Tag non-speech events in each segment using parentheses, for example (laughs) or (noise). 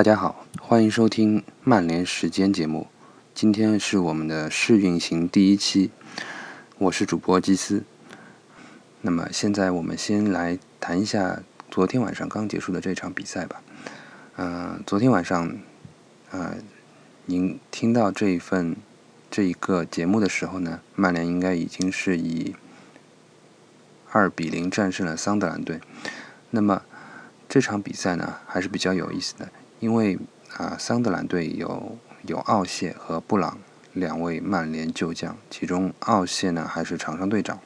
大家好，欢迎收听曼联时间节目。今天是我们的试运行第一期，我是主播基斯。那么现在我们先来谈一下昨天晚上刚结束的这场比赛吧。嗯，昨天晚上，呃，您听到这一份这一个节目的时候呢，曼联应该已经是以二比零战胜了桑德兰队。那么这场比赛呢，还是比较有意思的，因为啊，桑德兰队有有奥谢和布朗两位曼联旧将，其中奥谢呢还是场上队长。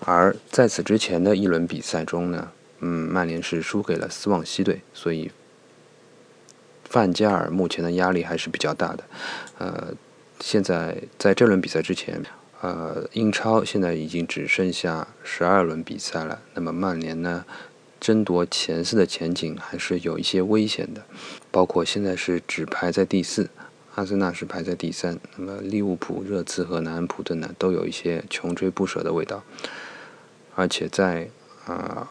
而在此之前的一轮比赛中呢，嗯，曼联是输给了斯旺西队，所以范加尔目前的压力还是比较大的。呃，现在在这轮比赛之前，呃，英超现在已经只剩下十二轮比赛了，那么曼联呢？争夺前四的前景还是有一些危险的，包括现在是只排在第四，阿森纳是排在第三，那么利物浦、热刺和南安普顿呢，都有一些穷追不舍的味道，而且在啊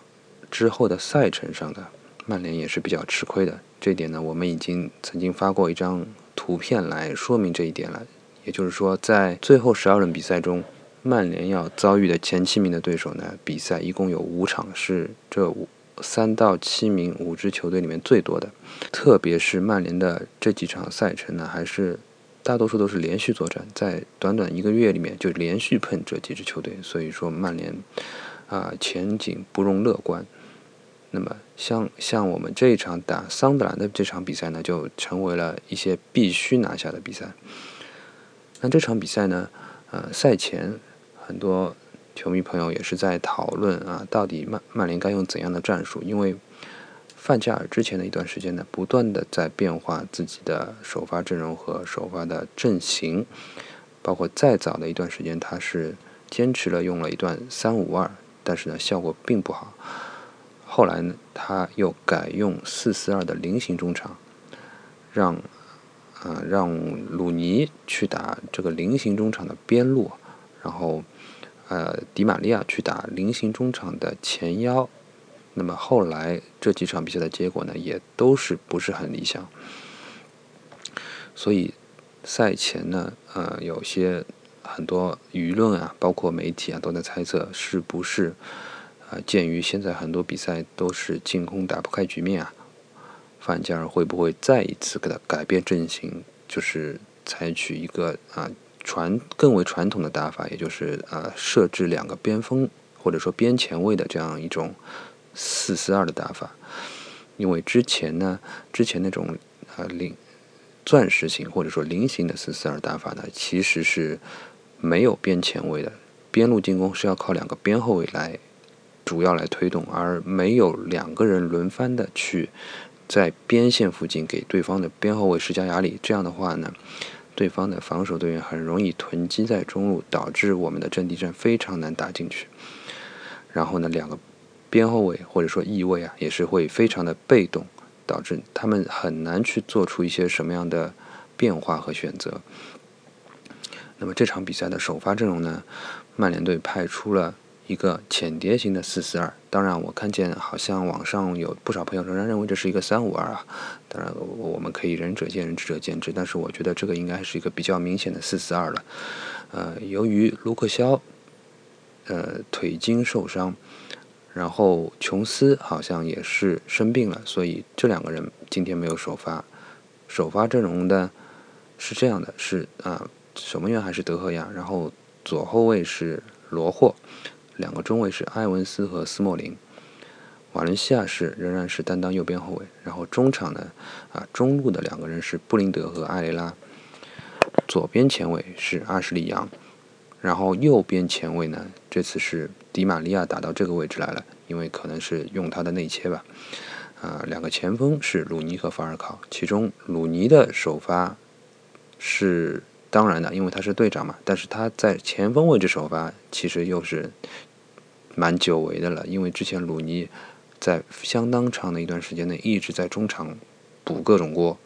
之后的赛程上的曼联也是比较吃亏的，这点呢，我们已经曾经发过一张图片来说明这一点了，也就是说，在最后十二轮比赛中。曼联要遭遇的前七名的对手呢，比赛一共有五场，是这五三到七名五支球队里面最多的。特别是曼联的这几场赛程呢，还是大多数都是连续作战，在短短一个月里面就连续碰这几支球队，所以说曼联啊前景不容乐观。那么像像我们这一场打桑德兰的这场比赛呢，就成为了一些必须拿下的比赛。那这场比赛呢，呃，赛前。很多球迷朋友也是在讨论啊，到底曼曼联该用怎样的战术？因为范加尔之前的一段时间呢，不断的在变化自己的首发阵容和首发的阵型，包括再早的一段时间，他是坚持了用了一段三五二，但是呢效果并不好。后来呢，他又改用四四二的菱形中场，让啊让鲁尼去打这个菱形中场的边路，然后。呃，迪玛利亚去打菱形中场的前腰，那么后来这几场比赛的结果呢，也都是不是很理想。所以赛前呢，呃，有些很多舆论啊，包括媒体啊，都在猜测是不是，呃，鉴于现在很多比赛都是进攻打不开局面啊，范加尔会不会再一次给他改变阵型，就是采取一个啊。传更为传统的打法，也就是呃设置两个边锋或者说边前卫的这样一种四四二的打法。因为之前呢，之前那种呃菱钻石型或者说菱形的四四二打法呢，其实是没有边前卫的，边路进攻是要靠两个边后卫来主要来推动，而没有两个人轮番的去在边线附近给对方的边后卫施加压力。这样的话呢。对方的防守队员很容易囤积在中路，导致我们的阵地战非常难打进去。然后呢，两个边后卫或者说翼卫啊，也是会非常的被动，导致他们很难去做出一些什么样的变化和选择。那么这场比赛的首发阵容呢，曼联队派出了。一个浅碟型的四四二，当然我看见好像网上有不少朋友仍然认为这是一个三五二啊，当然我们可以仁者见仁，智者见智，但是我觉得这个应该是一个比较明显的四四二了。呃，由于卢克肖呃腿筋受伤，然后琼斯好像也是生病了，所以这两个人今天没有首发。首发阵容的是这样的，是啊，守门员还是德赫亚，然后左后卫是罗霍。两个中卫是埃文斯和斯莫林，瓦伦西亚是仍然是担当右边后卫，然后中场呢，啊中路的两个人是布林德和埃雷拉，左边前卫是阿什利杨，然后右边前卫呢，这次是迪玛利亚打到这个位置来了，因为可能是用他的内切吧，啊两个前锋是鲁尼和法尔考，其中鲁尼的首发是当然的，因为他是队长嘛，但是他在前锋位置首发其实又是。蛮久违的了，因为之前鲁尼在相当长的一段时间内一直在中场补各种锅。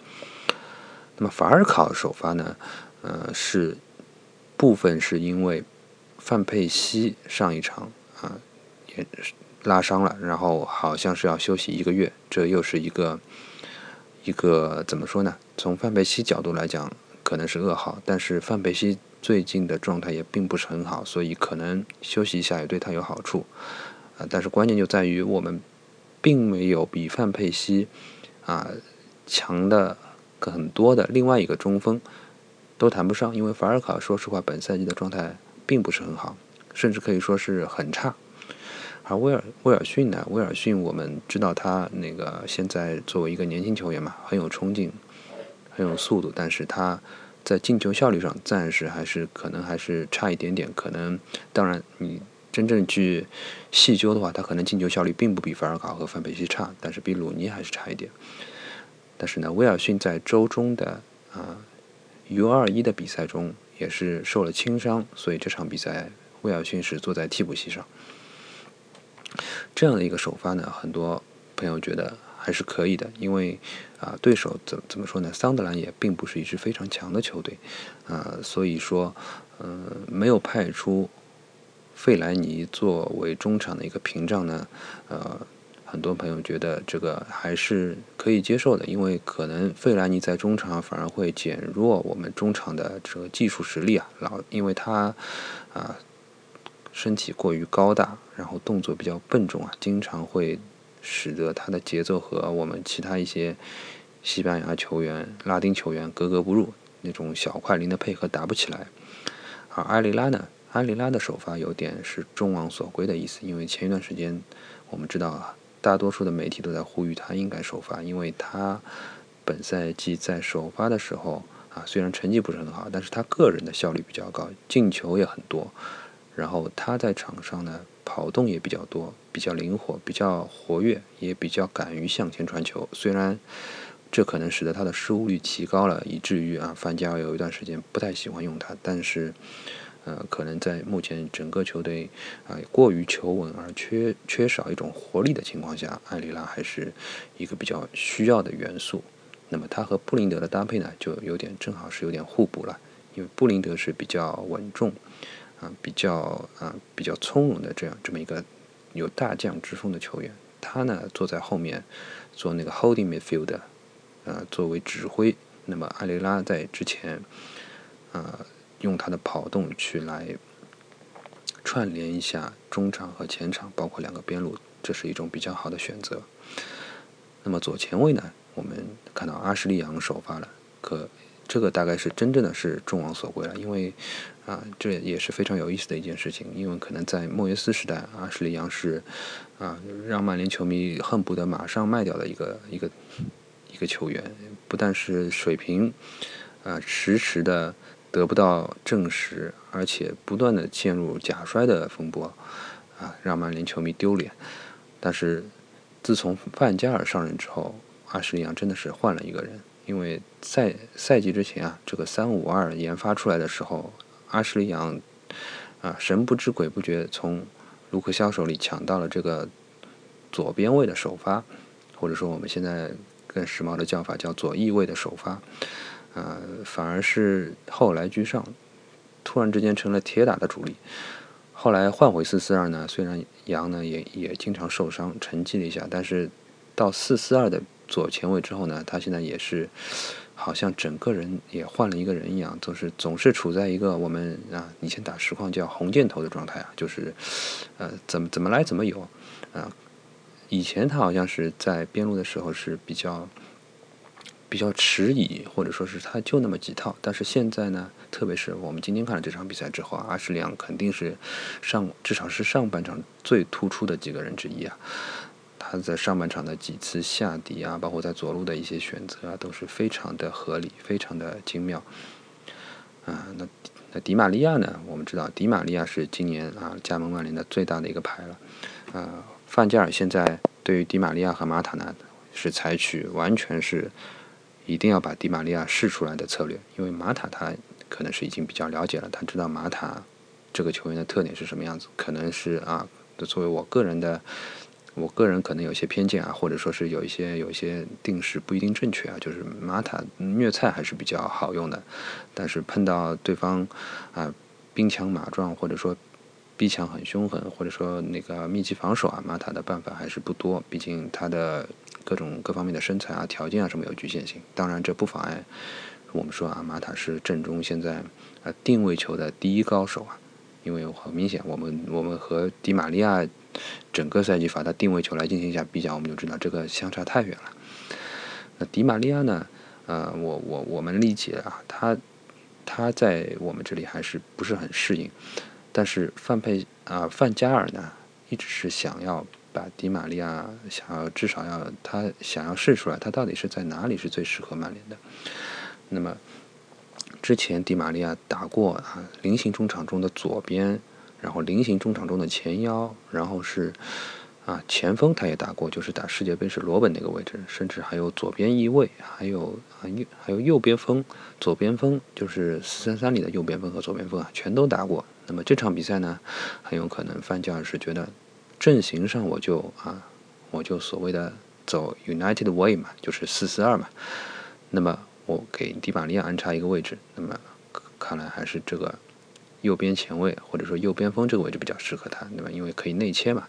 那么法尔考首发呢？呃，是部分是因为范佩西上一场啊也拉伤了，然后好像是要休息一个月，这又是一个一个怎么说呢？从范佩西角度来讲，可能是噩耗，但是范佩西最近的状态也并不是很好，所以可能休息一下也对他有好处。啊，但是关键就在于我们并没有比范佩西啊强的很多的另外一个中锋都谈不上，因为法尔考说实话本赛季的状态并不是很好，甚至可以说是很差。而威尔威尔逊呢？威尔逊，我们知道他那个现在作为一个年轻球员嘛，很有冲劲，很有速度，但是他在进球效率上暂时还是可能还是差一点点。可能当然你真正去细究的话，他可能进球效率并不比法尔卡和范佩西差，但是比鲁尼还是差一点。但是呢，威尔逊在周中的啊 U 二一的比赛中也是受了轻伤，所以这场比赛威尔逊是坐在替补席上。这样的一个首发呢，很多朋友觉得还是可以的，因为啊，对手怎怎么说呢？桑德兰也并不是一支非常强的球队，啊，所以说，嗯，没有派出费莱尼作为中场的一个屏障呢，呃，很多朋友觉得这个还是可以接受的，因为可能费莱尼在中场反而会减弱我们中场的这个技术实力啊，老因为他啊。身体过于高大，然后动作比较笨重啊，经常会使得他的节奏和我们其他一些西班牙球员、拉丁球员格格不入，那种小快灵的配合打不起来。而埃里拉呢，埃里拉的首发有点是众望所归的意思，因为前一段时间我们知道啊，大多数的媒体都在呼吁他应该首发，因为他本赛季在首发的时候啊，虽然成绩不是很好，但是他个人的效率比较高，进球也很多。然后他在场上呢，跑动也比较多，比较灵活，比较活跃，也比较敢于向前传球。虽然这可能使得他的失误率提高了，以至于啊，范加尔有一段时间不太喜欢用他。但是，呃，可能在目前整个球队啊过于求稳而缺缺少一种活力的情况下，埃里拉还是一个比较需要的元素。那么他和布林德的搭配呢，就有点正好是有点互补了，因为布林德是比较稳重。啊，比较啊，比较从容的这样这么一个有大将之风的球员，他呢坐在后面做那个 holding midfield，呃，作为指挥。那么阿雷拉在之前，呃，用他的跑动去来串联一下中场和前场，包括两个边路，这是一种比较好的选择。那么左前卫呢，我们看到阿什利杨首发了，可这个大概是真正的是众望所归了，因为。啊，这也是非常有意思的一件事情，因为可能在莫耶斯时代，阿什利杨是啊，让曼联球迷恨不得马上卖掉的一个一个一个球员，不但是水平啊迟迟的得不到证实，而且不断的陷入假摔的风波啊，让曼联球迷丢脸。但是自从范加尔上任之后，阿什利杨真的是换了一个人，因为赛赛季之前啊，这个三五二研发出来的时候。阿什利杨啊，神不知鬼不觉从卢克肖手里抢到了这个左边位的首发，或者说我们现在更时髦的叫法叫左翼位的首发，呃，反而是后来居上，突然之间成了铁打的主力。后来换回四四二呢，虽然杨呢也也经常受伤，沉寂了一下，但是到四四二的左前卫之后呢，他现在也是。好像整个人也换了一个人一样，总是总是处在一个我们啊以前打实况叫红箭头的状态啊，就是呃怎么怎么来怎么有啊。以前他好像是在边路的时候是比较比较迟疑，或者说是他就那么几套，但是现在呢，特别是我们今天看了这场比赛之后，阿什利杨肯定是上至少是上半场最突出的几个人之一啊。他在上半场的几次下底啊，包括在左路的一些选择啊，都是非常的合理，非常的精妙。啊，那那迪玛利亚呢？我们知道迪玛利亚是今年啊加盟曼联的最大的一个牌了。呃，范加尔现在对于迪玛利亚和马塔呢，是采取完全是一定要把迪玛利亚试出来的策略，因为马塔他可能是已经比较了解了，他知道马塔这个球员的特点是什么样子，可能是啊，作为我个人的。我个人可能有些偏见啊，或者说是有一些有一些定式不一定正确啊。就是马塔虐菜还是比较好用的，但是碰到对方啊兵强马壮，或者说逼抢很凶狠，或者说那个密集防守啊，马塔的办法还是不多。毕竟他的各种各方面的身材啊、条件啊什么有局限性。当然，这不妨碍我们说啊，马塔是正中现在啊定位球的第一高手啊。因为很明显，我们我们和迪玛利亚整个赛季罚他定位球来进行一下比较，我们就知道这个相差太远了。那迪玛利亚呢？呃，我我我们理解啊，他他在我们这里还是不是很适应。但是范佩啊，范加尔呢，一直是想要把迪玛利亚想要至少要他想要试出来，他到底是在哪里是最适合曼联的。那么之前迪玛利亚打过啊菱形中场中的左边，然后菱形中场中的前腰，然后是啊前锋他也打过，就是打世界杯是罗本那个位置，甚至还有左边翼位，还有啊右还有右边锋，左边锋就是四三三里的右边锋和左边锋啊，全都打过。那么这场比赛呢，很有可能范加尔是觉得阵型上我就啊，我就所谓的走 United Way 嘛，就是四四二嘛。那么我给迪玛利亚安插一个位置，那么看来还是这个右边前卫或者说右边锋这个位置比较适合他，那么因为可以内切嘛。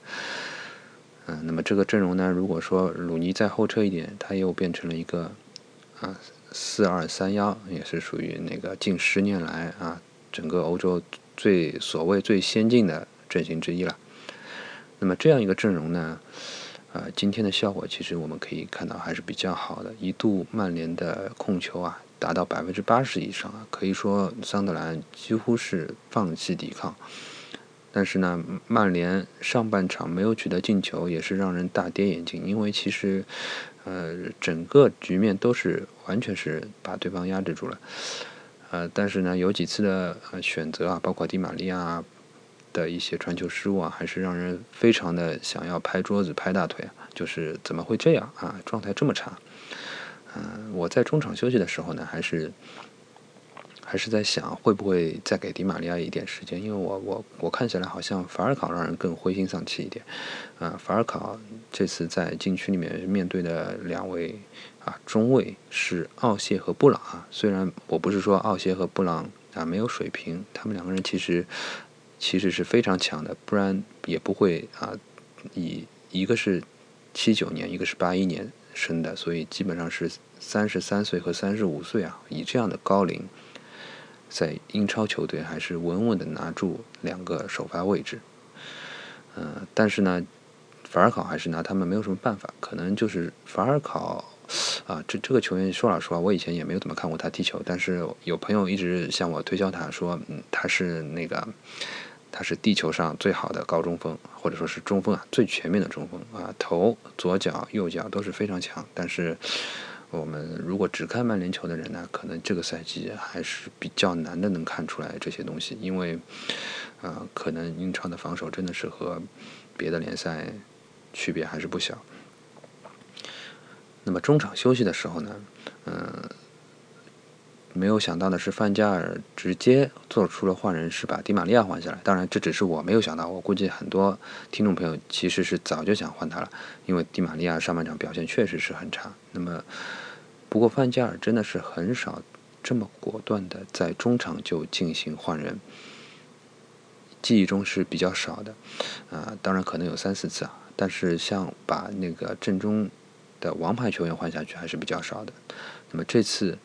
嗯，那么这个阵容呢，如果说鲁尼再后撤一点，他又变成了一个啊四二三幺，也是属于那个近十年来啊整个欧洲。最所谓最先进的阵型之一了。那么这样一个阵容呢，呃，今天的效果其实我们可以看到还是比较好的。一度曼联的控球啊达到百分之八十以上啊，可以说桑德兰几乎是放弃抵抗。但是呢，曼联上半场没有取得进球，也是让人大跌眼镜，因为其实呃整个局面都是完全是把对方压制住了。呃，但是呢，有几次的选择啊，包括迪玛利亚的一些传球失误啊，还是让人非常的想要拍桌子、拍大腿！就是怎么会这样啊？状态这么差。嗯，我在中场休息的时候呢，还是还是在想，会不会再给迪玛利亚一点时间？因为我我我看起来好像法尔考让人更灰心丧气一点。啊，法尔考这次在禁区里面面对的两位。啊，中卫是奥谢和布朗啊。虽然我不是说奥谢和布朗啊没有水平，他们两个人其实其实是非常强的，不然也不会啊。以一个是七九年，一个是八一年生的，所以基本上是三十三岁和三十五岁啊，以这样的高龄，在英超球队还是稳稳的拿住两个首发位置。嗯，但是呢，法尔考还是拿他们没有什么办法，可能就是法尔考。啊，这这个球员说老实话，我以前也没有怎么看过他踢球，但是有朋友一直向我推销他，说嗯，他是那个，他是地球上最好的高中锋，或者说是中锋啊，最全面的中锋啊，头、左脚、右脚都是非常强。但是我们如果只看曼联球的人呢，可能这个赛季还是比较难的能看出来这些东西，因为啊，可能英超的防守真的是和别的联赛区别还是不小。那么中场休息的时候呢，嗯，没有想到的是范加尔直接做出了换人，是把迪玛利亚换下来。当然，这只是我没有想到，我估计很多听众朋友其实是早就想换他了，因为迪玛利亚上半场表现确实是很差。那么，不过范加尔真的是很少这么果断的在中场就进行换人，记忆中是比较少的，啊，当然可能有三四次啊，但是像把那个阵中。的王牌球员换下去还是比较少的，那么这次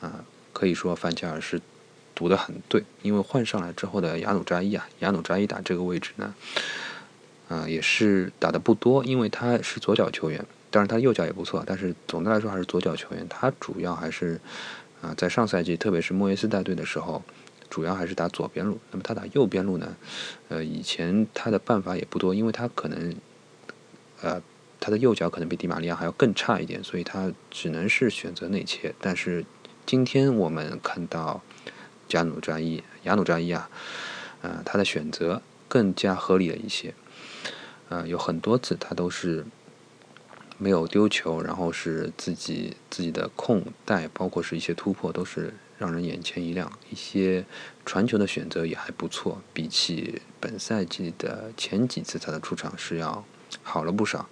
啊，可以说范加尔是读得很对，因为换上来之后的亚努扎伊啊，亚努扎伊打这个位置呢，啊也是打的不多，因为他是左脚球员，当然他右脚也不错，但是总的来说还是左脚球员，他主要还是啊在上赛季，特别是莫耶斯带队的时候，主要还是打左边路，那么他打右边路呢，呃以前他的办法也不多，因为他可能呃。他的右脚可能比迪玛利亚还要更差一点，所以他只能是选择内切。但是今天我们看到加努扎伊、亚努扎伊啊，呃，他的选择更加合理了一些。呃，有很多次他都是没有丢球，然后是自己自己的控带，包括是一些突破，都是让人眼前一亮。一些传球的选择也还不错，比起本赛季的前几次他的出场是要。好了不少，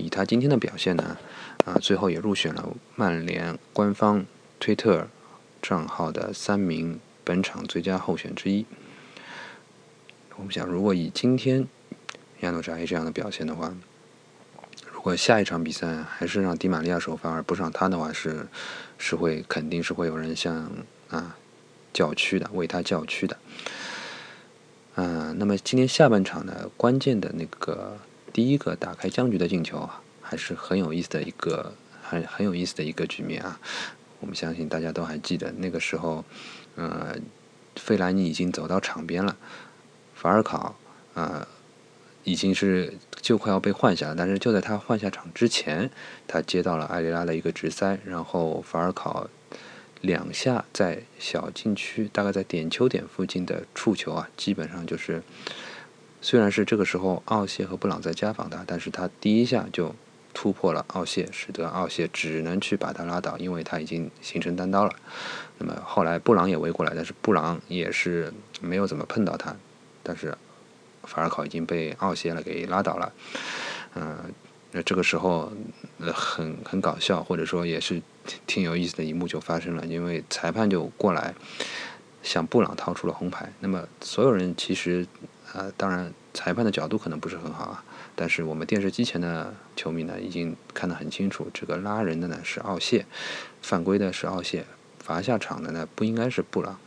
以他今天的表现呢，啊，最后也入选了曼联官方推特账号的三名本场最佳候选之一。我们想，如果以今天亚诺扎伊这样的表现的话，如果下一场比赛还是让迪玛利亚首发而不是让他的话，是是会肯定是会有人向啊叫屈的，为他叫屈的。嗯，那么今天下半场呢，关键的那个第一个打开僵局的进球啊，还是很有意思的一个很很有意思的一个局面啊。我们相信大家都还记得那个时候，呃，费兰尼已经走到场边了，法尔考啊已经是就快要被换下了，但是就在他换下场之前，他接到了埃里拉的一个直塞，然后法尔考。两下在小禁区，大概在点球点附近的触球啊，基本上就是，虽然是这个时候奥谢和布朗在加防他，但是他第一下就突破了奥谢，使得奥谢只能去把他拉倒，因为他已经形成单刀了。那么后来布朗也围过来，但是布朗也是没有怎么碰到他，但是法尔考已经被奥谢了给拉倒了。嗯，那这个时候很很搞笑，或者说也是。挺有意思的一幕就发生了，因为裁判就过来向布朗掏出了红牌。那么所有人其实啊，当然裁判的角度可能不是很好啊，但是我们电视机前的球迷呢，已经看得很清楚，这个拉人的呢是奥谢，犯规的是奥谢，罚下场的呢不应该是布朗。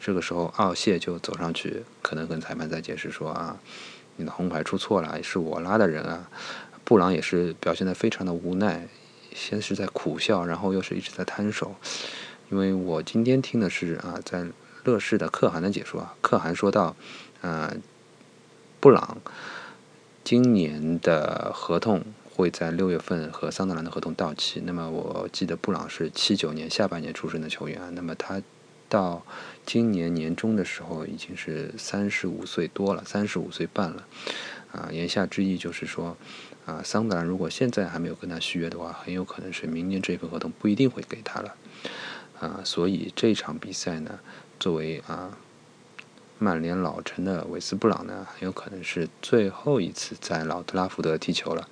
这个时候奥谢就走上去，可能跟裁判在解释说啊，你的红牌出错了，是我拉的人啊。布朗也是表现得非常的无奈。先是在苦笑，然后又是一直在摊手，因为我今天听的是啊，在乐视的可汗的解说啊，可汗说到，呃，布朗今年的合同会在六月份和桑德兰的合同到期。那么我记得布朗是七九年下半年出生的球员，那么他到今年年中的时候已经是三十五岁多了，三十五岁半了，啊，言下之意就是说。啊，桑德兰如果现在还没有跟他续约的话，很有可能是明年这份合同不一定会给他了。啊，所以这场比赛呢，作为啊曼联老臣的韦斯布朗呢，很有可能是最后一次在老特拉福德踢球了。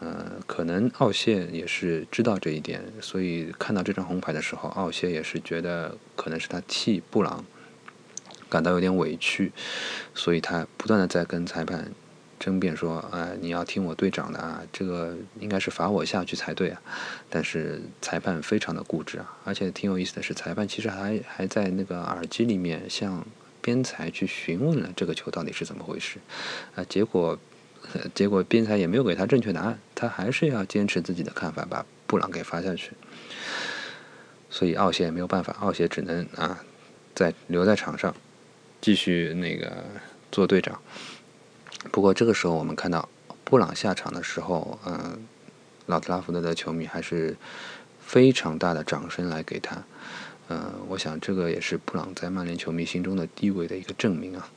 呃，可能奥谢也是知道这一点，所以看到这张红牌的时候，奥谢也是觉得可能是他替布朗感到有点委屈，所以他不断的在跟裁判。争辩说：“啊，你要听我队长的啊，这个应该是罚我下去才对啊。”但是裁判非常的固执啊，而且挺有意思的是，裁判其实还还在那个耳机里面向边裁去询问了这个球到底是怎么回事啊。结果结果边裁也没有给他正确答案，他还是要坚持自己的看法，把布朗给罚下去。所以奥谢也没有办法，奥谢只能啊在留在场上继续那个做队长。不过这个时候，我们看到布朗下场的时候，嗯，老特拉福德的球迷还是非常大的掌声来给他。嗯，我想这个也是布朗在曼联球迷心中的地位的一个证明啊。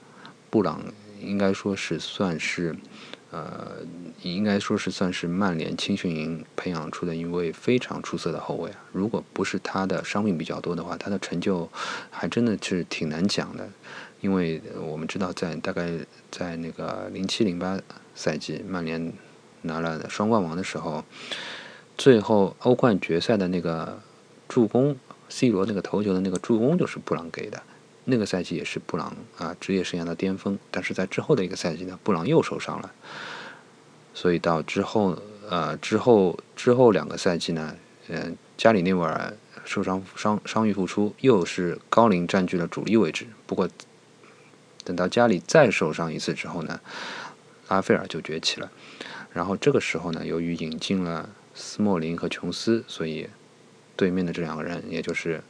布朗应该说是算是，呃，应该说是算是曼联青训营培养出的一位非常出色的后卫啊。如果不是他的伤病比较多的话，他的成就还真的是挺难讲的。因为我们知道，在大概在那个零七零八赛季，曼联拿了双冠王的时候，最后欧冠决赛的那个助攻，C 罗那个头球的那个助攻就是布朗给的。那个赛季也是布朗啊职业生涯的巅峰。但是在之后的一个赛季呢，布朗又受伤了，所以到之后呃之后之后两个赛季呢，嗯，加里内维尔受伤伤伤愈复出，又是高龄占据了主力位置。不过。等到家里再受伤一次之后呢，拉斐尔就崛起了。然后这个时候呢，由于引进了斯莫林和琼斯，所以对面的这两个人，也就是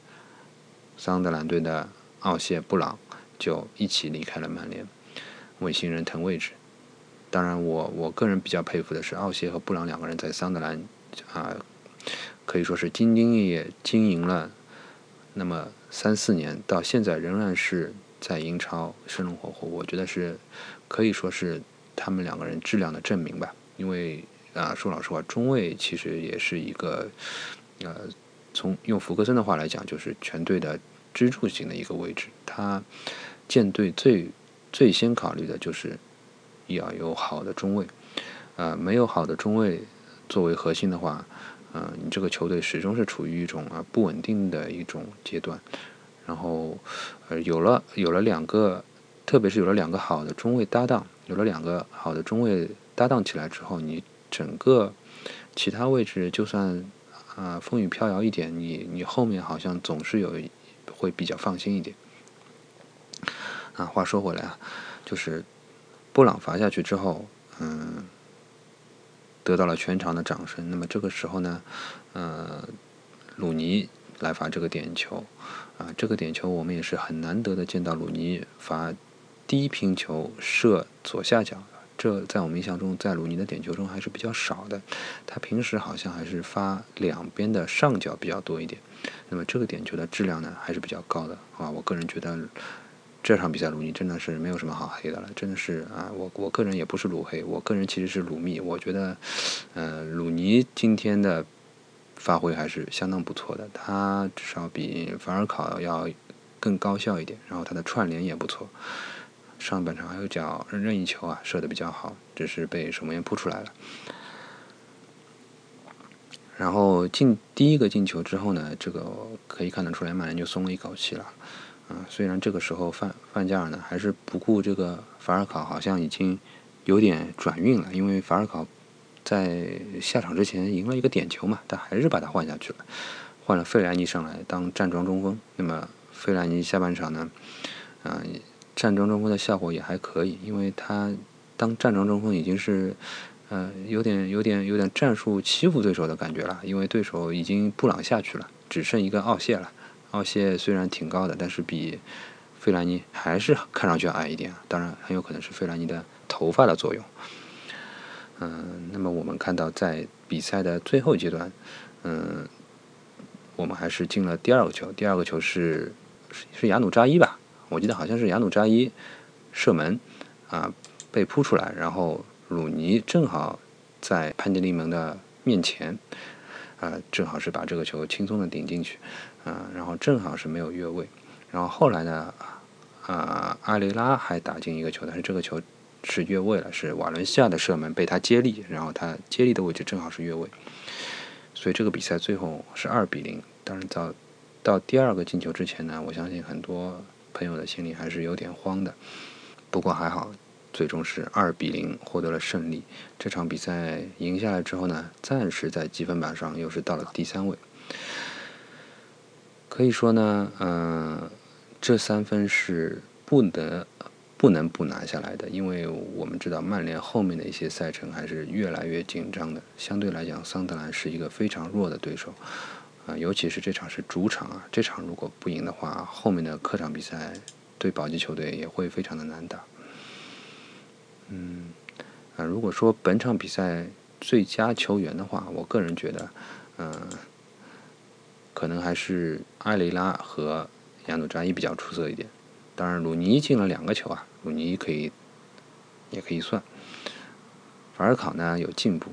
桑德兰队的奥谢、布朗，就一起离开了曼联，为新人腾位置。当然，我我个人比较佩服的是奥谢和布朗两个人在桑德兰啊，可以说是兢兢业业经营了那么三四年，到现在仍然是。在英超生龙活虎，我觉得是可以说是他们两个人质量的证明吧。因为啊，说老实话，中卫其实也是一个呃，从用福格森的话来讲，就是全队的支柱型的一个位置。他建队最最先考虑的就是要有好的中卫，呃，没有好的中卫作为核心的话，呃，你这个球队始终是处于一种啊不稳定的一种阶段。然后，呃，有了有了两个，特别是有了两个好的中卫搭档，有了两个好的中卫搭档起来之后，你整个其他位置就算啊风雨飘摇一点，你你后面好像总是有会比较放心一点。啊，话说回来啊，就是布朗罚下去之后，嗯，得到了全场的掌声。那么这个时候呢，呃，鲁尼来罚这个点球，啊，这个点球我们也是很难得的见到鲁尼罚低平球射左下角。这在我们印象中，在鲁尼的点球中还是比较少的。他平时好像还是发两边的上角比较多一点。那么这个点球的质量呢，还是比较高的啊。我个人觉得这场比赛鲁尼真的是没有什么好黑的了，真的是啊。我我个人也不是鲁黑，我个人其实是鲁密。我觉得，呃，鲁尼今天的发挥还是相当不错的。他至少比法尔考要更高效一点，然后他的串联也不错。上半场还有脚任意球啊，射的比较好，只是被守门员扑出来了。然后进第一个进球之后呢，这个可以看得出来，曼联就松了一口气了。啊，虽然这个时候范范加尔呢还是不顾这个法尔考，好像已经有点转运了，因为法尔考在下场之前赢了一个点球嘛，但还是把他换下去了，换了费莱尼上来当站桩中锋。那么费莱尼下半场呢，嗯。站桩中锋的效果也还可以，因为他当站桩中锋已经是，呃，有点有点有点战术欺负对手的感觉了，因为对手已经布朗下去了，只剩一个奥谢了。奥谢虽然挺高的，但是比费兰尼还是看上去矮一点，当然很有可能是费兰尼的头发的作用。嗯，那么我们看到在比赛的最后阶段，嗯，我们还是进了第二个球，第二个球是是亚努扎伊吧？我记得好像是亚努扎伊射门啊被扑出来，然后鲁尼正好在潘杰利门的面前啊，正好是把这个球轻松的顶进去啊，然后正好是没有越位。然后后来呢啊，阿雷拉还打进一个球，但是这个球是越位了，是瓦伦西亚的射门被他接力，然后他接力的位置正好是越位，所以这个比赛最后是二比零。当然到到第二个进球之前呢，我相信很多。朋友的心里还是有点慌的，不过还好，最终是二比零获得了胜利。这场比赛赢下来之后呢，暂时在积分榜上又是到了第三位。可以说呢，嗯，这三分是不得不能不拿下来的，因为我们知道曼联后面的一些赛程还是越来越紧张的。相对来讲，桑德兰是一个非常弱的对手。啊，尤其是这场是主场啊，这场如果不赢的话，后面的客场比赛对保级球队也会非常的难打。嗯，啊，如果说本场比赛最佳球员的话，我个人觉得，嗯，可能还是埃雷拉和亚努扎伊比较出色一点。当然，鲁尼进了两个球啊，鲁尼可以也可以算。法尔考呢有进步，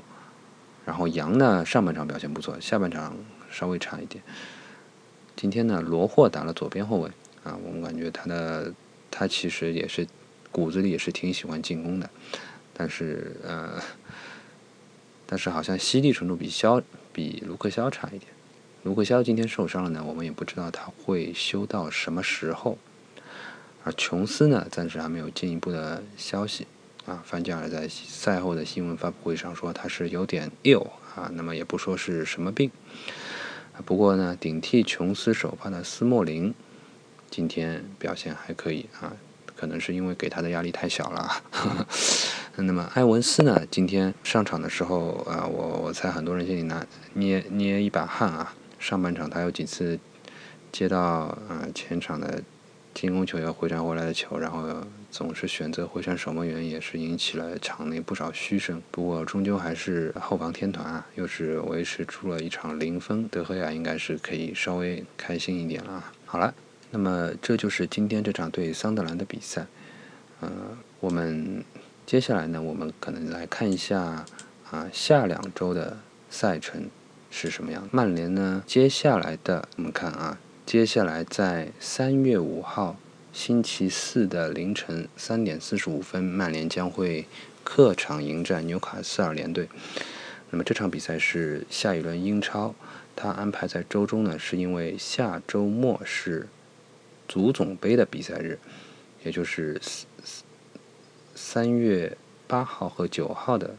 然后杨呢上半场表现不错，下半场。稍微差一点。今天呢，罗霍打了左边后卫啊，我们感觉他的他其实也是骨子里也是挺喜欢进攻的，但是呃，但是好像犀利程度比肖比卢克肖差一点。卢克肖今天受伤了呢，我们也不知道他会休到什么时候。而琼斯呢，暂时还没有进一步的消息啊。范加尔在赛后的新闻发布会上说他是有点 ill 啊，那么也不说是什么病。不过呢，顶替琼斯首发的斯莫林今天表现还可以啊，可能是因为给他的压力太小了。(laughs) 那么埃文斯呢，今天上场的时候啊，我我猜很多人心里拿捏捏一把汗啊。上半场他有几次接到啊前场的进攻球要回传回来的球，然后。总是选择回传守门员，也是引起了场内不少嘘声。不过终究还是后防天团啊，又是维持出了一场零分。德赫亚应该是可以稍微开心一点了。好了，那么这就是今天这场对桑德兰的比赛。呃，我们接下来呢，我们可能来看一下啊，下两周的赛程是什么样。曼联呢，接下来的我们看啊，接下来在三月五号。星期四的凌晨三点四十五分，曼联将会客场迎战纽卡斯尔联队。那么这场比赛是下一轮英超，它安排在周中呢，是因为下周末是足总杯的比赛日，也就是三月八号和九号的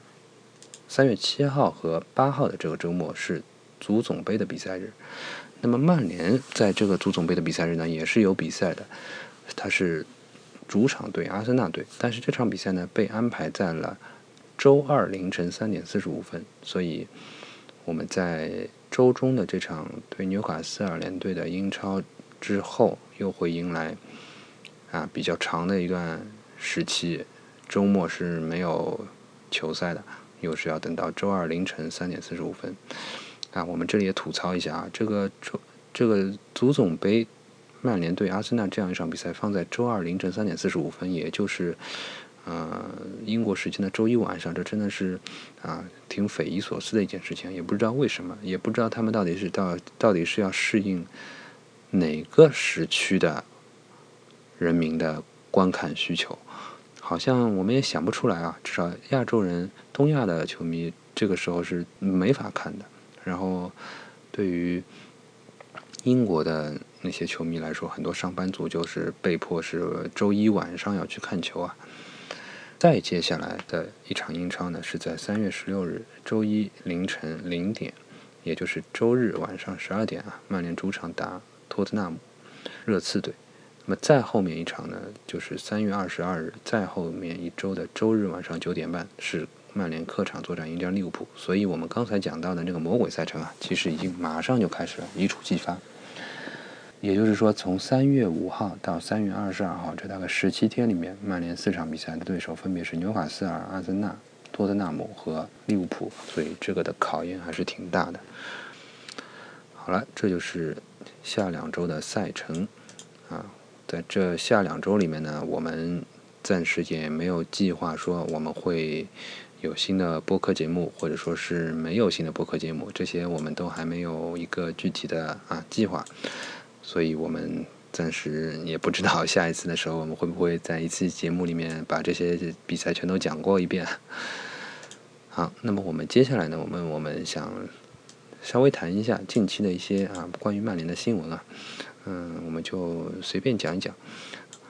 三月七号和八号的这个周末是足总杯的比赛日。那么曼联在这个足总杯的比赛日呢，也是有比赛的，他是主场对阿森纳队，但是这场比赛呢被安排在了周二凌晨三点四十五分，所以我们在周中的这场对纽卡斯尔联队的英超之后，又会迎来啊比较长的一段时期，周末是没有球赛的，又是要等到周二凌晨三点四十五分。啊，我们这里也吐槽一下啊，这个周这个足总杯，曼联对阿森纳这样一场比赛放在周二凌晨三点四十五分，也就是呃英国时间的周一晚上，这真的是啊挺匪夷所思的一件事情，也不知道为什么，也不知道他们到底是到到底是要适应哪个时区的人民的观看需求，好像我们也想不出来啊，至少亚洲人、东亚的球迷这个时候是没法看的。然后，对于英国的那些球迷来说，很多上班族就是被迫是周一晚上要去看球啊。再接下来的一场英超呢，是在三月十六日周一凌晨零点，也就是周日晚上十二点啊，曼联主场打托特纳姆热刺队。那么再后面一场呢，就是三月二十二日，再后面一周的周日晚上九点半是。曼联客场作战迎战利物浦，所以我们刚才讲到的那个魔鬼赛程啊，其实已经马上就开始了，一触即发。也就是说，从三月五号到三月二十二号这大概十七天里面，曼联四场比赛的对手分别是纽卡斯尔、阿森纳、托特纳姆和利物浦，所以这个的考验还是挺大的。好了，这就是下两周的赛程啊，在这下两周里面呢，我们暂时也没有计划说我们会。有新的播客节目，或者说是没有新的播客节目，这些我们都还没有一个具体的啊计划，所以我们暂时也不知道下一次的时候我们会不会在一次节目里面把这些比赛全都讲过一遍。(laughs) 好，那么我们接下来呢，我们我们想稍微谈一下近期的一些啊关于曼联的新闻啊，嗯，我们就随便讲一讲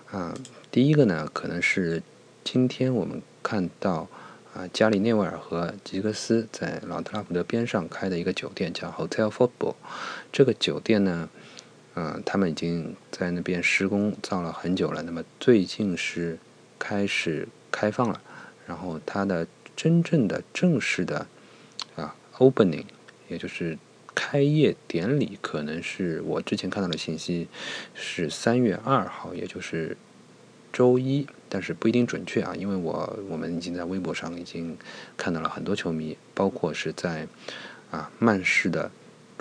啊。第一个呢，可能是今天我们看到。啊，加里内维尔和吉格斯在老特拉福德边上开的一个酒店叫 Hotel Football。这个酒店呢，嗯，他们已经在那边施工造了很久了。那么最近是开始开放了，然后它的真正的正式的啊 opening，也就是开业典礼，可能是我之前看到的信息是三月二号，也就是周一。但是不一定准确啊，因为我我们已经在微博上已经看到了很多球迷，包括是在啊曼市的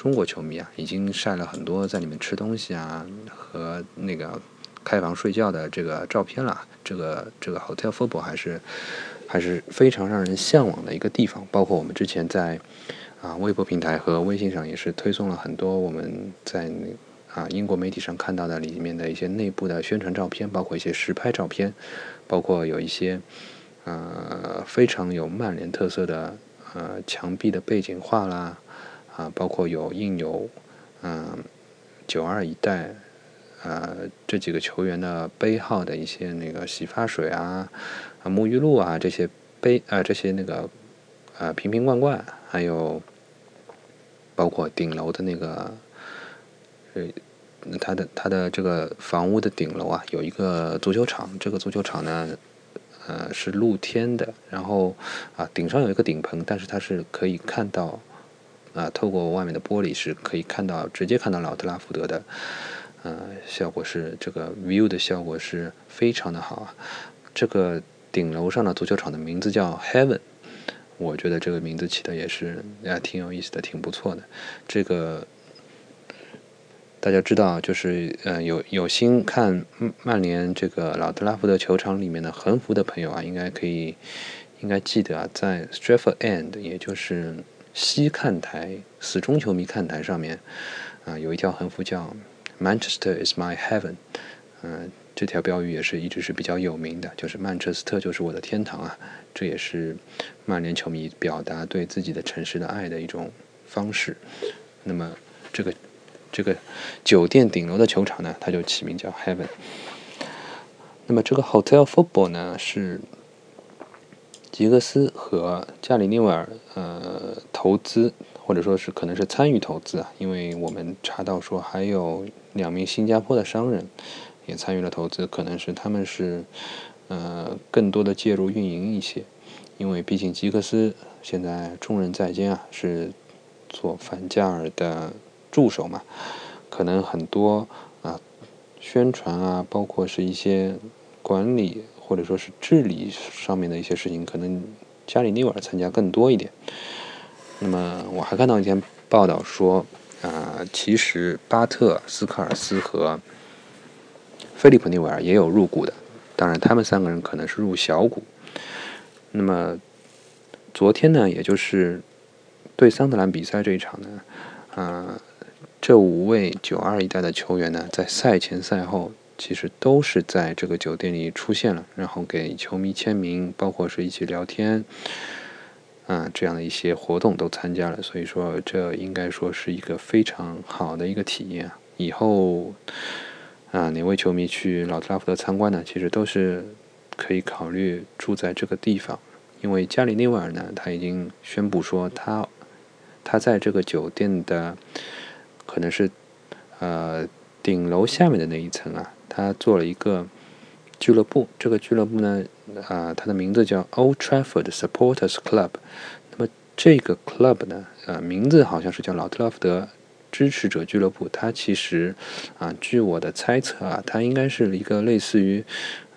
中国球迷啊，已经晒了很多在里面吃东西啊和那个开房睡觉的这个照片了。这个这个 Hotel Football 还是还是非常让人向往的一个地方。包括我们之前在啊微博平台和微信上也是推送了很多我们在。啊，英国媒体上看到的里面的一些内部的宣传照片，包括一些实拍照片，包括有一些呃非常有曼联特色的呃墙壁的背景画啦，啊，包括有印有嗯九二一代呃这几个球员的杯号的一些那个洗发水啊啊沐浴露啊这些杯啊这些那个呃瓶瓶罐罐，还有包括顶楼的那个。呃他的它的这个房屋的顶楼啊，有一个足球场。这个足球场呢，呃，是露天的。然后啊，顶上有一个顶棚，但是它是可以看到啊，透过外面的玻璃是可以看到，直接看到老特拉福德的。呃，效果是这个 view 的效果是非常的好啊。这个顶楼上的足球场的名字叫 Heaven，我觉得这个名字起的也是啊挺有意思的，挺不错的。这个。大家知道，就是呃，有有心看曼联这个老特拉福德球场里面的横幅的朋友啊，应该可以，应该记得啊，在 Stratford End，也就是西看台死忠球迷看台上面，啊，有一条横幅叫 Manchester is my heaven，嗯，这条标语也是一直是比较有名的，就是曼彻斯特就是我的天堂啊，这也是曼联球迷表达对自己的城市的爱的一种方式。那么这个。这个酒店顶楼的球场呢，它就起名叫 Heaven。那么这个 Hotel Football 呢，是吉格斯和加里内维尔呃投资，或者说是可能是参与投资啊，因为我们查到说还有两名新加坡的商人也参与了投资，可能是他们是呃更多的介入运营一些，因为毕竟吉格斯现在重任在肩啊，是做范加尔的助手嘛，可能很多啊宣传啊，包括是一些管理。或者说是治理上面的一些事情，可能加里内瓦尔参加更多一点。那么我还看到一篇报道说，啊，其实巴特、斯科尔斯和菲利普内维尔也有入股的，当然他们三个人可能是入小股。那么昨天呢，也就是对桑德兰比赛这一场呢，啊，这五位九二一代的球员呢，在赛前赛后。其实都是在这个酒店里出现了，然后给球迷签名，包括是一起聊天，啊，这样的一些活动都参加了。所以说，这应该说是一个非常好的一个体验。以后啊，哪位球迷去老特拉福德参观呢？其实都是可以考虑住在这个地方，因为加里内维尔呢，他已经宣布说，他他在这个酒店的可能是呃顶楼下面的那一层啊。他做了一个俱乐部，这个俱乐部呢，啊，它的名字叫 Old Trafford Supporters Club。那么这个 club 呢，呃，名字好像是叫老特拉福德支持者俱乐部。它其实啊，据我的猜测啊，它应该是一个类似于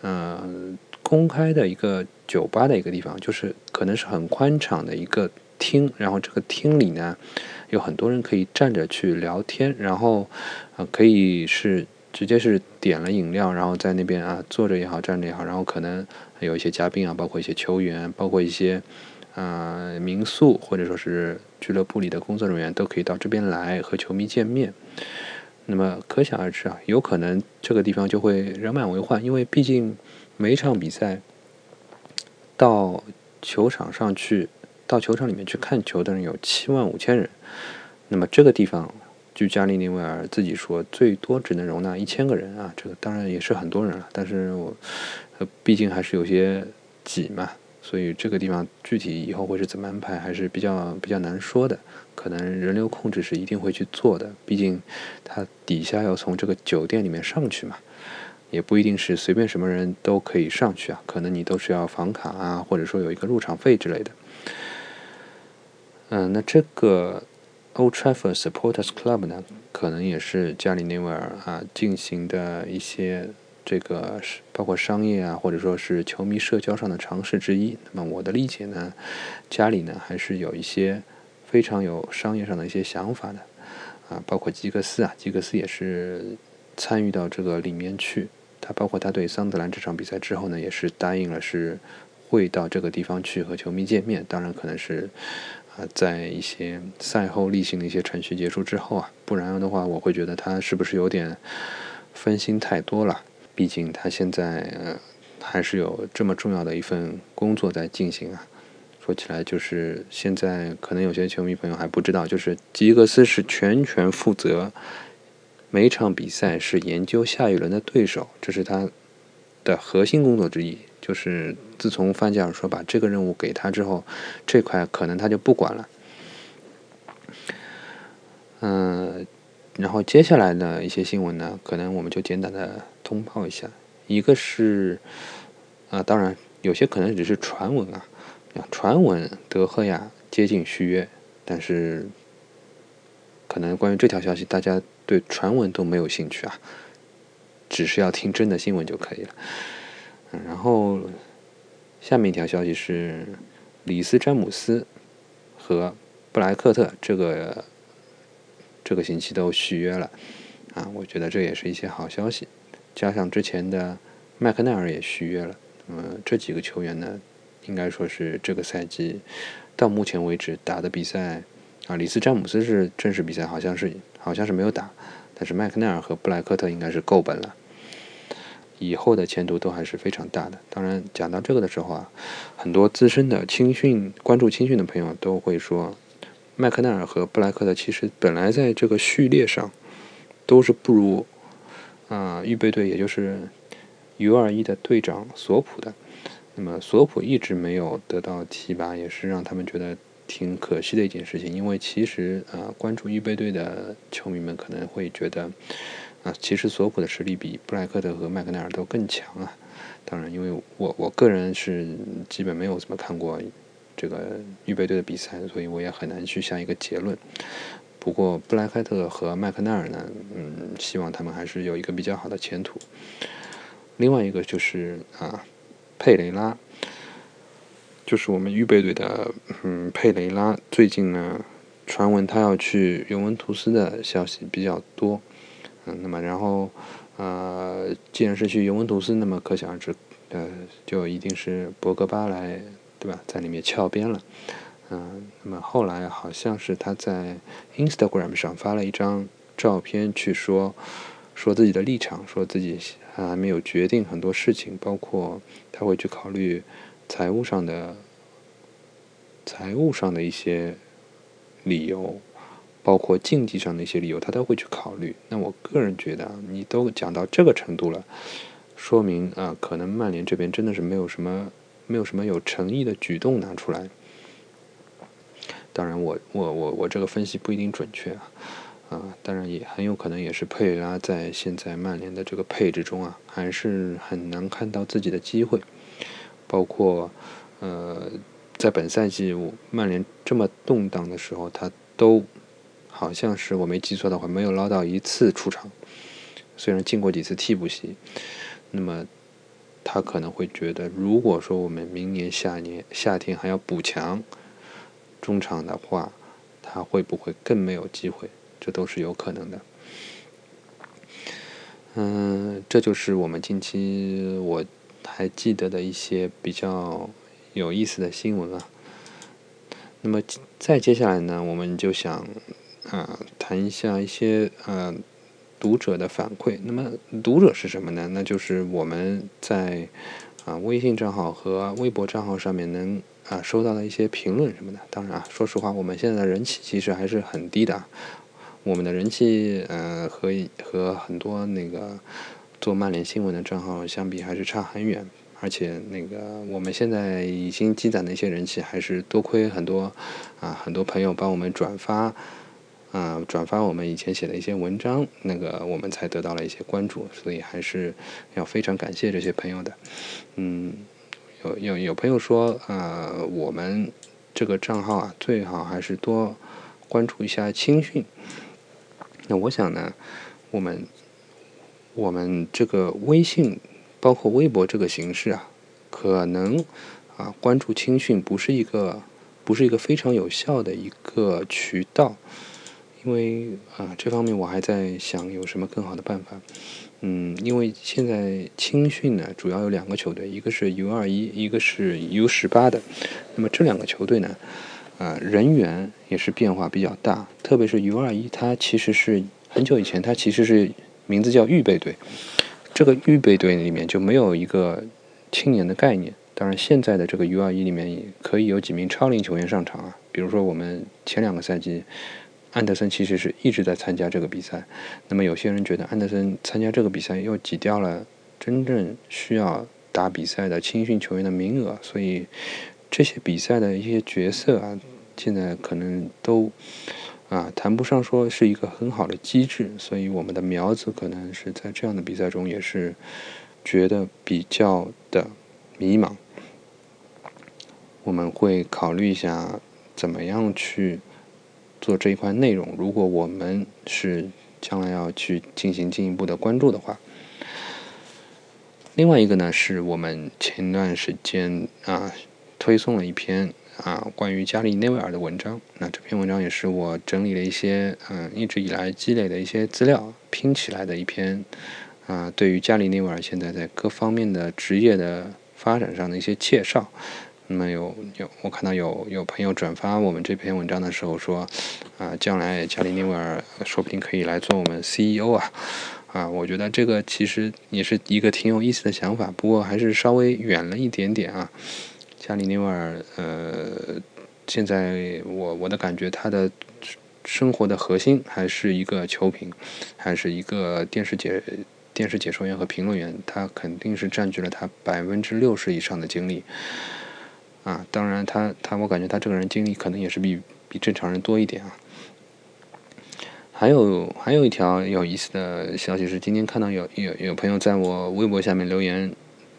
嗯公开的一个酒吧的一个地方，就是可能是很宽敞的一个厅，然后这个厅里呢，有很多人可以站着去聊天，然后啊，可以是。直接是点了饮料，然后在那边啊坐着也好，站着也好，然后可能有一些嘉宾啊，包括一些球员，包括一些啊民宿或者说是俱乐部里的工作人员都可以到这边来和球迷见面。那么可想而知啊，有可能这个地方就会人满为患，因为毕竟每一场比赛到球场上去，到球场里面去看球的人有七万五千人，那么这个地方。据加利尼维尔自己说，最多只能容纳一千个人啊，这个当然也是很多人了。但是我，呃毕竟还是有些挤嘛，所以这个地方具体以后会是怎么安排，还是比较比较难说的。可能人流控制是一定会去做的，毕竟它底下要从这个酒店里面上去嘛，也不一定是随便什么人都可以上去啊，可能你都是要房卡啊，或者说有一个入场费之类的。嗯，那这个。Old Trafford Supporters Club 呢，可能也是加里内维尔啊进行的一些这个包括商业啊，或者说是球迷社交上的尝试之一。那么我的理解呢，家里呢还是有一些非常有商业上的一些想法的啊，包括吉格斯啊，吉格斯也是参与到这个里面去。他包括他对桑德兰这场比赛之后呢，也是答应了是会到这个地方去和球迷见面。当然可能是。啊，在一些赛后例行的一些程序结束之后啊，不然的话，我会觉得他是不是有点分心太多了？毕竟他现在还是有这么重要的一份工作在进行啊。说起来，就是现在可能有些球迷朋友还不知道，就是吉格斯是全权负责每场比赛，是研究下一轮的对手，这是他的核心工作之一。就是自从范加尔说把这个任务给他之后，这块可能他就不管了。嗯，然后接下来的一些新闻呢，可能我们就简短的通报一下。一个是，啊，当然有些可能只是传闻啊，传闻德赫亚接近续约，但是可能关于这条消息，大家对传闻都没有兴趣啊，只是要听真的新闻就可以了。然后，下面一条消息是，里斯詹姆斯和布莱克特这个这个星期都续约了，啊，我觉得这也是一些好消息。加上之前的麦克奈尔也续约了，那么这几个球员呢，应该说是这个赛季到目前为止打的比赛，啊，里斯詹姆斯是正式比赛好像是好像是没有打，但是麦克奈尔和布莱克特应该是够本了。以后的前途都还是非常大的。当然，讲到这个的时候啊，很多资深的青训关注青训的朋友都会说，麦克奈尔和布莱克的其实本来在这个序列上都是不如啊预备队，也就是 U 二一的队长索普的。那么索普一直没有得到提拔，也是让他们觉得挺可惜的一件事情。因为其实啊，关注预备队的球迷们可能会觉得其实索普的实力比布莱克特和麦克奈尔都更强啊。当然，因为我我个人是基本没有怎么看过这个预备队的比赛，所以我也很难去下一个结论。不过布莱克特和麦克奈尔呢，嗯，希望他们还是有一个比较好的前途。另外一个就是啊。佩雷拉，就是我们预备队的，嗯，佩雷拉最近呢，传闻他要去尤文图斯的消息比较多，嗯，那么然后，呃，既然是去尤文图斯，那么可想而知，呃，就一定是博格巴来，对吧，在里面翘边了，嗯，那么后来好像是他在 Instagram 上发了一张照片，去说说自己的立场，说自己。还没有决定很多事情，包括他会去考虑财务上的、财务上的一些理由，包括竞技上的一些理由，他都会去考虑。那我个人觉得，你都讲到这个程度了，说明啊，可能曼联这边真的是没有什么、没有什么有诚意的举动拿出来。当然，我、我、我、我这个分析不一定准确啊。啊，当然也很有可能也是佩雷拉在现在曼联的这个配置中啊，还是很难看到自己的机会。包括呃，在本赛季曼联这么动荡的时候，他都好像是我没记错的话，没有捞到一次出场。虽然进过几次替补席，那么他可能会觉得，如果说我们明年夏年夏天还要补强中场的话，他会不会更没有机会？这都是有可能的，嗯，这就是我们近期我还记得的一些比较有意思的新闻啊。那么再接下来呢，我们就想啊谈一下一些呃读者的反馈。那么读者是什么呢？那就是我们在啊微信账号和微博账号上面能啊收到的一些评论什么的。当然啊，说实话，我们现在的人气其实还是很低的。我们的人气，呃，和和很多那个做曼联新闻的账号相比，还是差很远。而且，那个我们现在已经积攒的一些人气，还是多亏很多啊，很多朋友帮我们转发，啊，转发我们以前写的一些文章，那个我们才得到了一些关注。所以，还是要非常感谢这些朋友的。嗯，有有有朋友说，呃，我们这个账号啊，最好还是多关注一下青训。那我想呢，我们我们这个微信包括微博这个形式啊，可能啊关注青训不是一个不是一个非常有效的一个渠道，因为啊这方面我还在想有什么更好的办法。嗯，因为现在青训呢主要有两个球队，一个是 U 二一，一个是 U 十八的。那么这两个球队呢？呃，人员也是变化比较大，特别是 U 二一，它其实是很久以前，它其实是名字叫预备队。这个预备队里面就没有一个青年的概念。当然，现在的这个 U 二一里面可以有几名超龄球员上场啊。比如说，我们前两个赛季，安德森其实是一直在参加这个比赛。那么，有些人觉得安德森参加这个比赛又挤掉了真正需要打比赛的青训球员的名额，所以。这些比赛的一些角色啊，现在可能都啊谈不上说是一个很好的机制，所以我们的苗子可能是在这样的比赛中也是觉得比较的迷茫。我们会考虑一下怎么样去做这一块内容。如果我们是将来要去进行进一步的关注的话，另外一个呢，是我们前段时间啊。推送了一篇啊关于加里内维尔的文章，那这篇文章也是我整理了一些嗯一直以来积累的一些资料拼起来的一篇啊对于加里内维尔现在在各方面的职业的发展上的一些介绍。那么有有我看到有有朋友转发我们这篇文章的时候说啊将来加里内维尔说不定可以来做我们 CEO 啊啊我觉得这个其实也是一个挺有意思的想法，不过还是稍微远了一点点啊。加里尼维尔，呃，现在我我的感觉，他的生活的核心还是一个球评，还是一个电视解电视解说员和评论员，他肯定是占据了他百分之六十以上的精力。啊，当然他他我感觉他这个人经历可能也是比比正常人多一点啊。还有还有一条有意思的消息是，今天看到有有有朋友在我微博下面留言。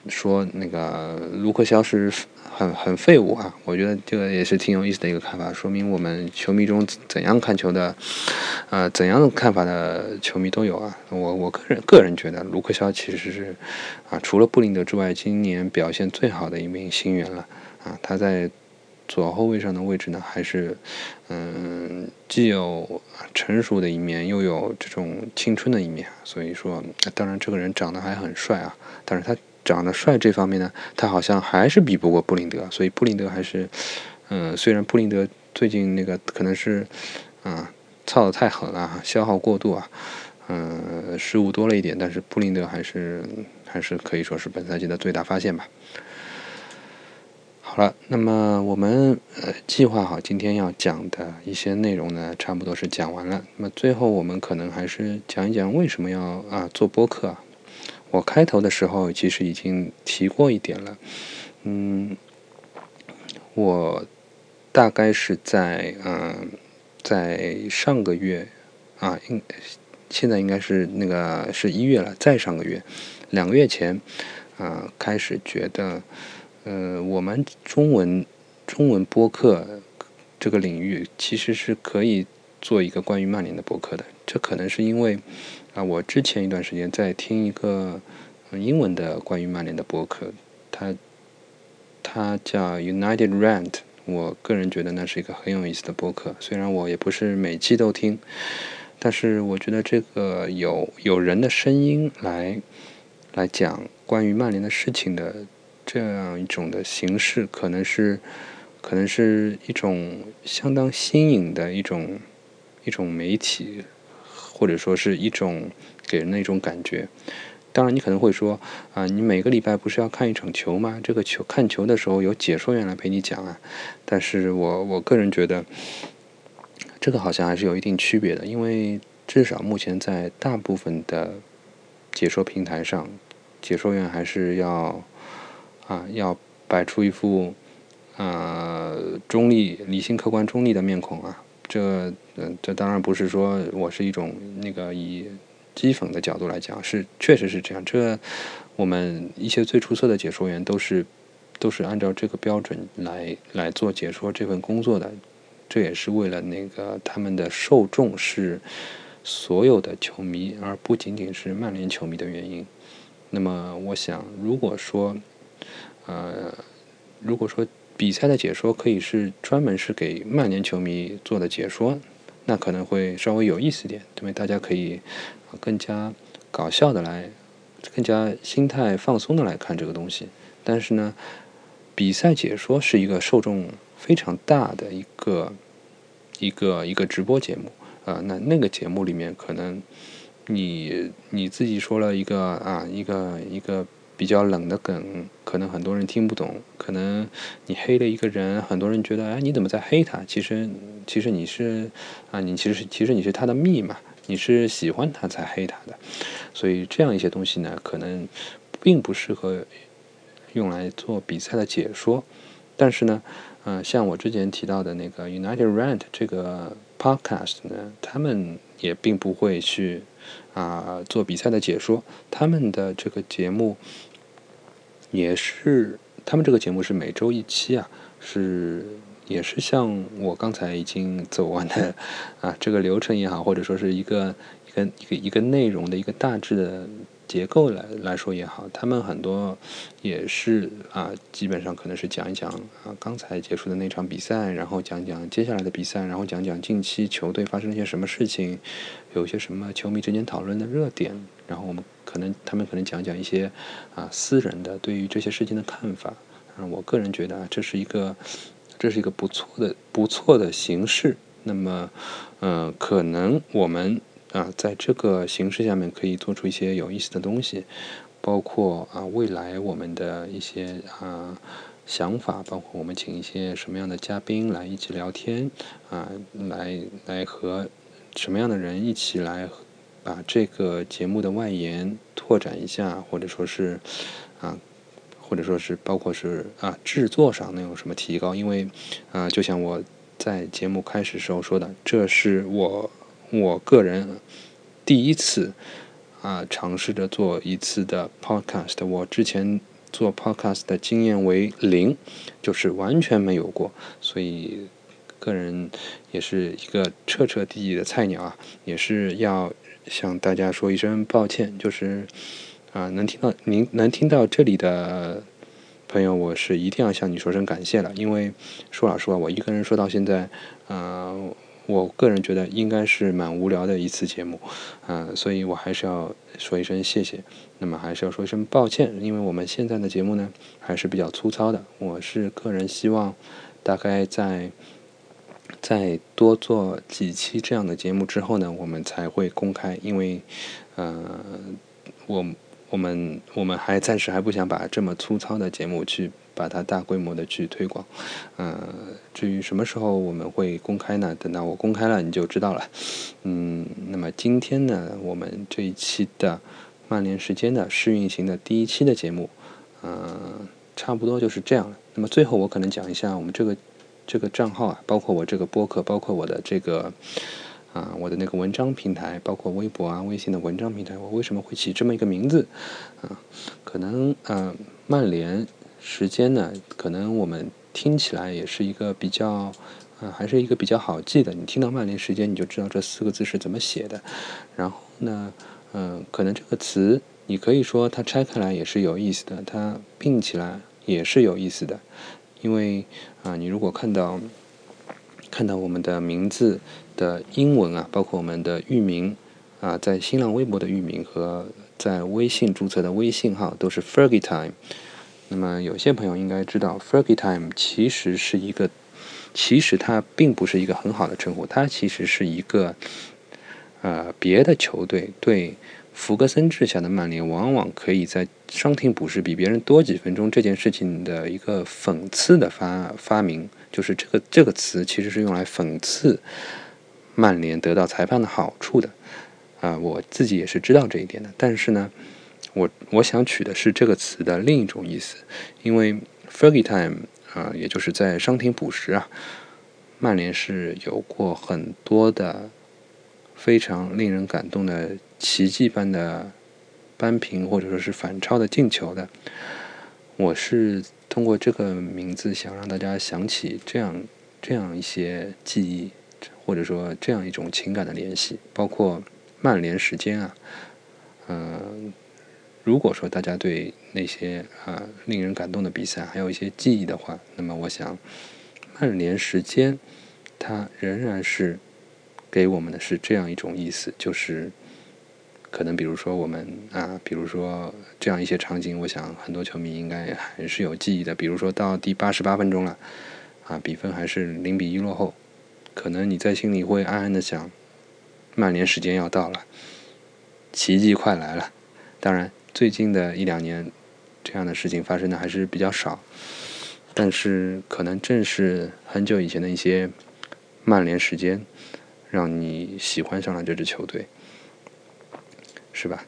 说那个卢克肖是很很废物啊，我觉得这个也是挺有意思的一个看法，说明我们球迷中怎样看球的，呃，怎样看法的球迷都有啊。我我个人个人觉得卢克肖其实是啊，除了布林德之外，今年表现最好的一名新援了啊。他在左后卫上的位置呢，还是嗯，既有成熟的一面，又有这种青春的一面。所以说，当然这个人长得还很帅啊，但是他。长得帅这方面呢，他好像还是比不过布林德，所以布林德还是，嗯，虽然布林德最近那个可能是，啊，操的太狠了，消耗过度啊，嗯，失误多了一点，但是布林德还是还是可以说是本赛季的最大发现吧。好了，那么我们呃计划好今天要讲的一些内容呢，差不多是讲完了。那么最后我们可能还是讲一讲为什么要啊做播客啊。我开头的时候其实已经提过一点了，嗯，我大概是在嗯，在上个月啊，应现在应该是那个是一月了，再上个月，两个月前啊，开始觉得，呃，我们中文中文播客这个领域其实是可以做一个关于曼联的播客的，这可能是因为。啊，我之前一段时间在听一个英文的关于曼联的博客，它它叫 United Rant，我个人觉得那是一个很有意思的博客。虽然我也不是每期都听，但是我觉得这个有有人的声音来来讲关于曼联的事情的这样一种的形式，可能是可能是一种相当新颖的一种一种媒体。或者说是一种给人的一种感觉。当然，你可能会说啊，你每个礼拜不是要看一场球吗？这个球看球的时候有解说员来陪你讲啊。但是我我个人觉得，这个好像还是有一定区别的，因为至少目前在大部分的解说平台上，解说员还是要啊要摆出一副啊中立、理性、客观、中立的面孔啊。这，嗯，这当然不是说我是一种那个以讥讽的角度来讲，是确实是这样。这我们一些最出色的解说员都是都是按照这个标准来来做解说这份工作的。这也是为了那个他们的受众是所有的球迷，而不仅仅是曼联球迷的原因。那么，我想，如果说，呃，如果说。比赛的解说可以是专门是给曼联球迷做的解说，那可能会稍微有意思点，因为大家可以更加搞笑的来，更加心态放松的来看这个东西。但是呢，比赛解说是一个受众非常大的一个一个一个直播节目啊，那那个节目里面可能你你自己说了一个啊一个一个。比较冷的梗，可能很多人听不懂。可能你黑了一个人，很多人觉得，哎，你怎么在黑他？其实，其实你是啊，你其实其实你是他的密码，你是喜欢他才黑他的。所以这样一些东西呢，可能并不适合用来做比赛的解说。但是呢，嗯，像我之前提到的那个 United Rant 这个 podcast 呢，他们也并不会去啊做比赛的解说，他们的这个节目。也是，他们这个节目是每周一期啊，是也是像我刚才已经走完的 (laughs) 啊这个流程也好，或者说是一个一个一个一个内容的一个大致的结构来来说也好，他们很多也是啊，基本上可能是讲一讲啊刚才结束的那场比赛，然后讲讲接下来的比赛，然后讲讲近期球队发生了些什么事情，有些什么球迷之间讨论的热点，然后我们。可能他们可能讲讲一些啊私人的对于这些事情的看法，嗯，我个人觉得啊这是一个这是一个不错的不错的形式。那么，嗯，可能我们啊在这个形式下面可以做出一些有意思的东西，包括啊未来我们的一些啊想法，包括我们请一些什么样的嘉宾来一起聊天啊，来来和什么样的人一起来。把这个节目的外延拓展一下，或者说是啊，或者说是包括是啊制作上能有什么提高？因为啊，就像我在节目开始时候说的，这是我我个人第一次啊尝试着做一次的 podcast。我之前做 podcast 的经验为零，就是完全没有过，所以。个人也是一个彻彻底底的菜鸟啊，也是要向大家说一声抱歉。就是啊，能听到您能听到这里的朋友，我是一定要向你说声感谢了。因为说老实话，我一个人说到现在，啊，我个人觉得应该是蛮无聊的一次节目，啊，所以我还是要说一声谢谢。那么还是要说一声抱歉，因为我们现在的节目呢还是比较粗糙的。我是个人希望大概在。再多做几期这样的节目之后呢，我们才会公开。因为，呃，我我们我们还暂时还不想把这么粗糙的节目去把它大规模的去推广。呃，至于什么时候我们会公开呢？等到我公开了你就知道了。嗯，那么今天呢，我们这一期的曼联时间的试运行的第一期的节目，嗯，差不多就是这样。那么最后我可能讲一下我们这个。这个账号啊，包括我这个播客，包括我的这个啊，我的那个文章平台，包括微博啊、微信的文章平台，我为什么会起这么一个名字啊？可能呃，曼联时间呢，可能我们听起来也是一个比较啊，还是一个比较好记的。你听到曼联时间，你就知道这四个字是怎么写的。然后呢，嗯，可能这个词你可以说它拆开来也是有意思的，它并起来也是有意思的。因为啊，你如果看到看到我们的名字的英文啊，包括我们的域名啊，在新浪微博的域名和在微信注册的微信号都是 Fergie Time。那么有些朋友应该知道，Fergie Time 其实是一个，其实它并不是一个很好的称呼，它其实是一个呃别的球队对。福格森治下的曼联往往可以在伤停补时比别人多几分钟这件事情的一个讽刺的发发明，就是这个这个词其实是用来讽刺曼联得到裁判的好处的。啊，我自己也是知道这一点的。但是呢，我我想取的是这个词的另一种意思，因为 Fergie Time 啊，也就是在伤停补时啊，曼联是有过很多的非常令人感动的。奇迹般的扳平或者说是反超的进球的，我是通过这个名字想让大家想起这样这样一些记忆，或者说这样一种情感的联系，包括曼联时间啊，嗯，如果说大家对那些啊令人感动的比赛还有一些记忆的话，那么我想曼联时间它仍然是给我们的是这样一种意思，就是。可能比如说我们啊，比如说这样一些场景，我想很多球迷应该还是有记忆的。比如说到第八十八分钟了，啊，比分还是零比一落后，可能你在心里会暗暗的想，曼联时间要到了，奇迹快来了。当然，最近的一两年这样的事情发生的还是比较少，但是可能正是很久以前的一些曼联时间，让你喜欢上了这支球队。是吧？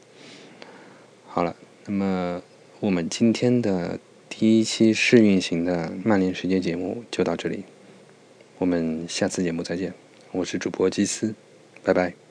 好了，那么我们今天的第一期试运行的曼联时间节目就到这里，我们下次节目再见。我是主播基斯，拜拜。